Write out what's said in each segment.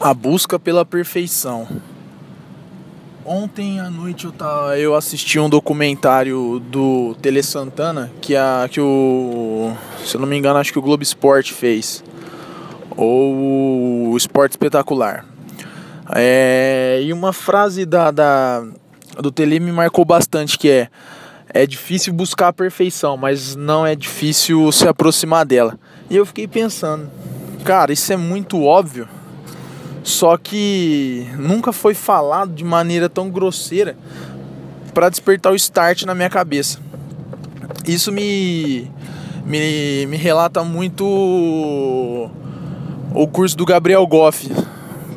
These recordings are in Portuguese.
A busca pela perfeição. Ontem à noite eu, tava, eu assisti um documentário do Tele Santana que, a, que o. Se eu não me engano, acho que o Globo Esporte fez. Ou o Esporte Espetacular. É, e uma frase da, da, do Tele me marcou bastante que é. É difícil buscar a perfeição, mas não é difícil se aproximar dela. E eu fiquei pensando, cara, isso é muito óbvio só que nunca foi falado de maneira tão grosseira para despertar o start na minha cabeça. Isso me, me, me relata muito o curso do Gabriel Goff,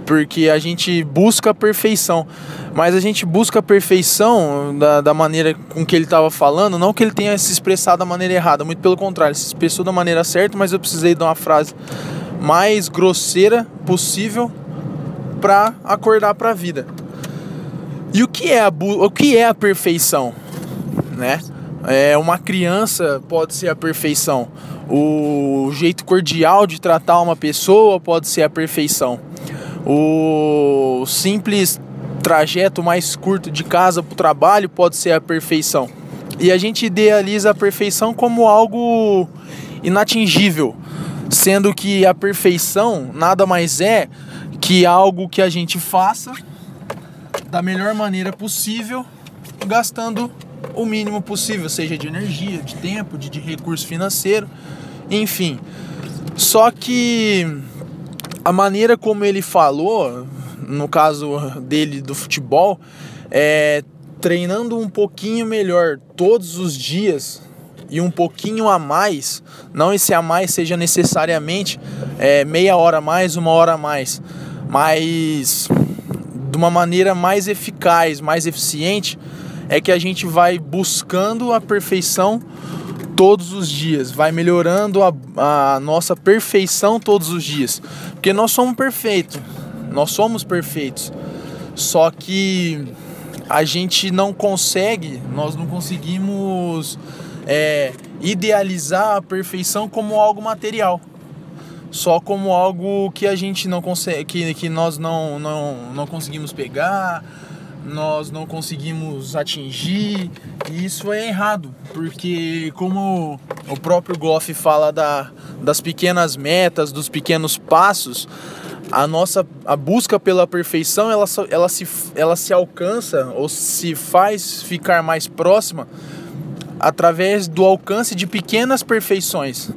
porque a gente busca a perfeição, mas a gente busca a perfeição da, da maneira com que ele estava falando, não que ele tenha se expressado da maneira errada, muito pelo contrário, ele se expressou da maneira certa, mas eu precisei de uma frase mais grosseira possível para acordar para a vida. E o que é a o que é a perfeição, né? É uma criança pode ser a perfeição. O jeito cordial de tratar uma pessoa pode ser a perfeição. O simples trajeto mais curto de casa para o trabalho pode ser a perfeição. E a gente idealiza a perfeição como algo inatingível, sendo que a perfeição nada mais é que algo que a gente faça da melhor maneira possível, gastando o mínimo possível, seja de energia, de tempo, de, de recurso financeiro, enfim. Só que a maneira como ele falou, no caso dele do futebol, é treinando um pouquinho melhor todos os dias e um pouquinho a mais, não esse a mais seja necessariamente é, meia hora a mais, uma hora a mais, mas de uma maneira mais eficaz, mais eficiente, é que a gente vai buscando a perfeição todos os dias, vai melhorando a, a nossa perfeição todos os dias, porque nós somos perfeitos, nós somos perfeitos, só que a gente não consegue, nós não conseguimos é, idealizar a perfeição como algo material só como algo que a gente não consegue, que, que nós não, não, não conseguimos pegar, nós não conseguimos atingir, e isso é errado, porque como o próprio Goff fala da, das pequenas metas, dos pequenos passos, a nossa a busca pela perfeição ela, ela, se, ela se alcança ou se faz ficar mais próxima através do alcance de pequenas perfeições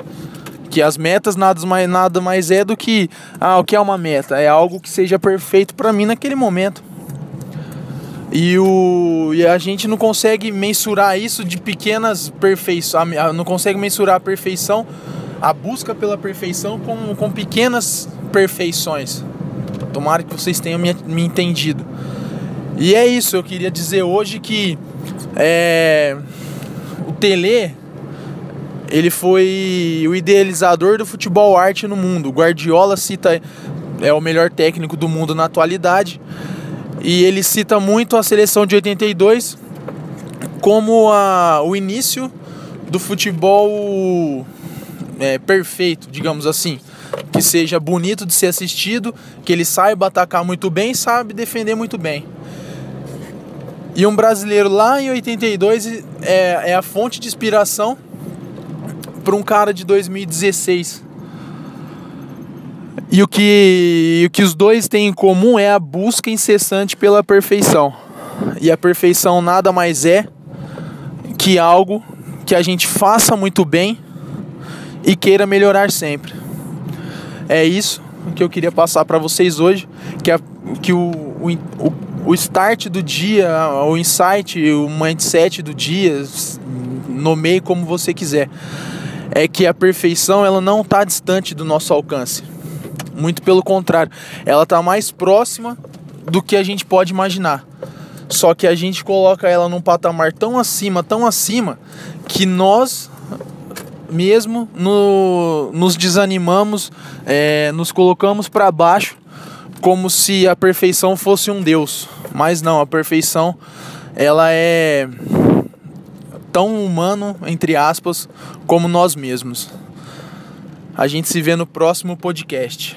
que as metas nada mais, nada mais é do que ah, o que é uma meta? É algo que seja perfeito para mim naquele momento. E, o, e a gente não consegue mensurar isso de pequenas perfeições, não consegue mensurar a perfeição, a busca pela perfeição com, com pequenas perfeições. Tomara que vocês tenham me, me entendido. E é isso, eu queria dizer hoje que é, o Tele ele foi o idealizador do futebol arte no mundo. Guardiola cita é o melhor técnico do mundo na atualidade. E ele cita muito a seleção de 82 como a, o início do futebol é, perfeito, digamos assim. Que seja bonito de ser assistido, que ele saiba atacar muito bem, sabe defender muito bem. E um brasileiro lá em 82 é, é a fonte de inspiração para um cara de 2016. E o que, o que os dois têm em comum é a busca incessante pela perfeição. E a perfeição nada mais é que algo que a gente faça muito bem e queira melhorar sempre. É isso que eu queria passar para vocês hoje, que, a, que o, o, o start do dia, o insight, o mindset do dia, nomeie como você quiser é que a perfeição ela não está distante do nosso alcance. Muito pelo contrário, ela está mais próxima do que a gente pode imaginar. Só que a gente coloca ela num patamar tão acima, tão acima, que nós mesmo no, nos desanimamos, é, nos colocamos para baixo, como se a perfeição fosse um Deus. Mas não, a perfeição ela é tão humano, entre aspas, como nós mesmos. A gente se vê no próximo podcast.